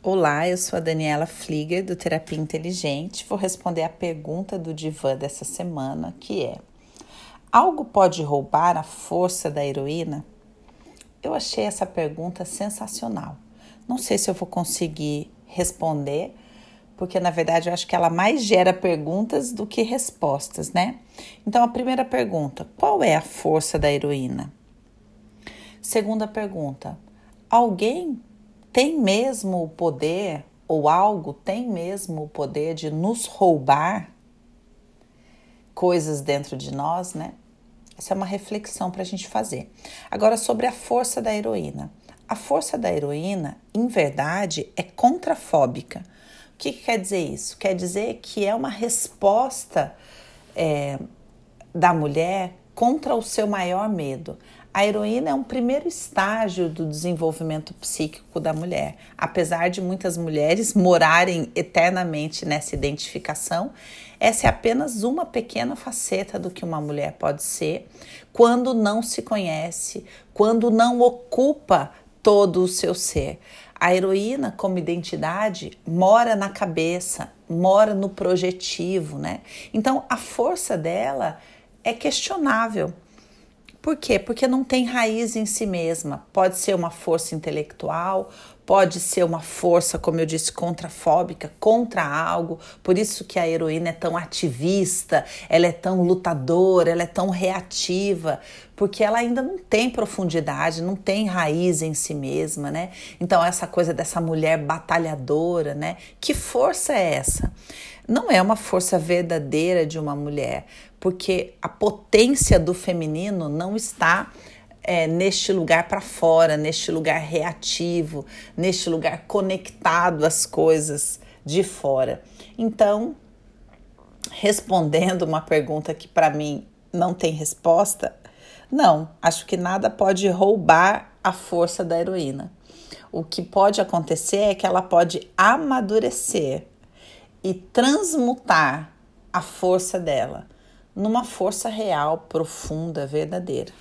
Olá, eu sou a Daniela Flieger do Terapia Inteligente. Vou responder a pergunta do divã dessa semana, que é: Algo pode roubar a força da heroína? Eu achei essa pergunta sensacional. Não sei se eu vou conseguir responder, porque na verdade eu acho que ela mais gera perguntas do que respostas, né? Então, a primeira pergunta: qual é a força da heroína? Segunda pergunta: alguém tem mesmo o poder, ou algo tem mesmo o poder de nos roubar coisas dentro de nós, né? Essa é uma reflexão para a gente fazer. Agora, sobre a força da heroína. A força da heroína, em verdade, é contrafóbica. O que, que quer dizer isso? Quer dizer que é uma resposta é, da mulher contra o seu maior medo. A heroína é um primeiro estágio do desenvolvimento psíquico da mulher. Apesar de muitas mulheres morarem eternamente nessa identificação, essa é apenas uma pequena faceta do que uma mulher pode ser quando não se conhece, quando não ocupa todo o seu ser. A heroína, como identidade, mora na cabeça, mora no projetivo, né? Então, a força dela é questionável. Por quê? Porque não tem raiz em si mesma. Pode ser uma força intelectual, pode ser uma força, como eu disse, contrafóbica, contra algo. Por isso que a heroína é tão ativista, ela é tão lutadora, ela é tão reativa, porque ela ainda não tem profundidade, não tem raiz em si mesma, né? Então essa coisa dessa mulher batalhadora, né? Que força é essa? Não é uma força verdadeira de uma mulher, porque a potência do feminino não está é, neste lugar para fora, neste lugar reativo, neste lugar conectado às coisas de fora. Então, respondendo uma pergunta que para mim não tem resposta, não, acho que nada pode roubar a força da heroína. O que pode acontecer é que ela pode amadurecer e transmutar a força dela numa força real, profunda, verdadeira.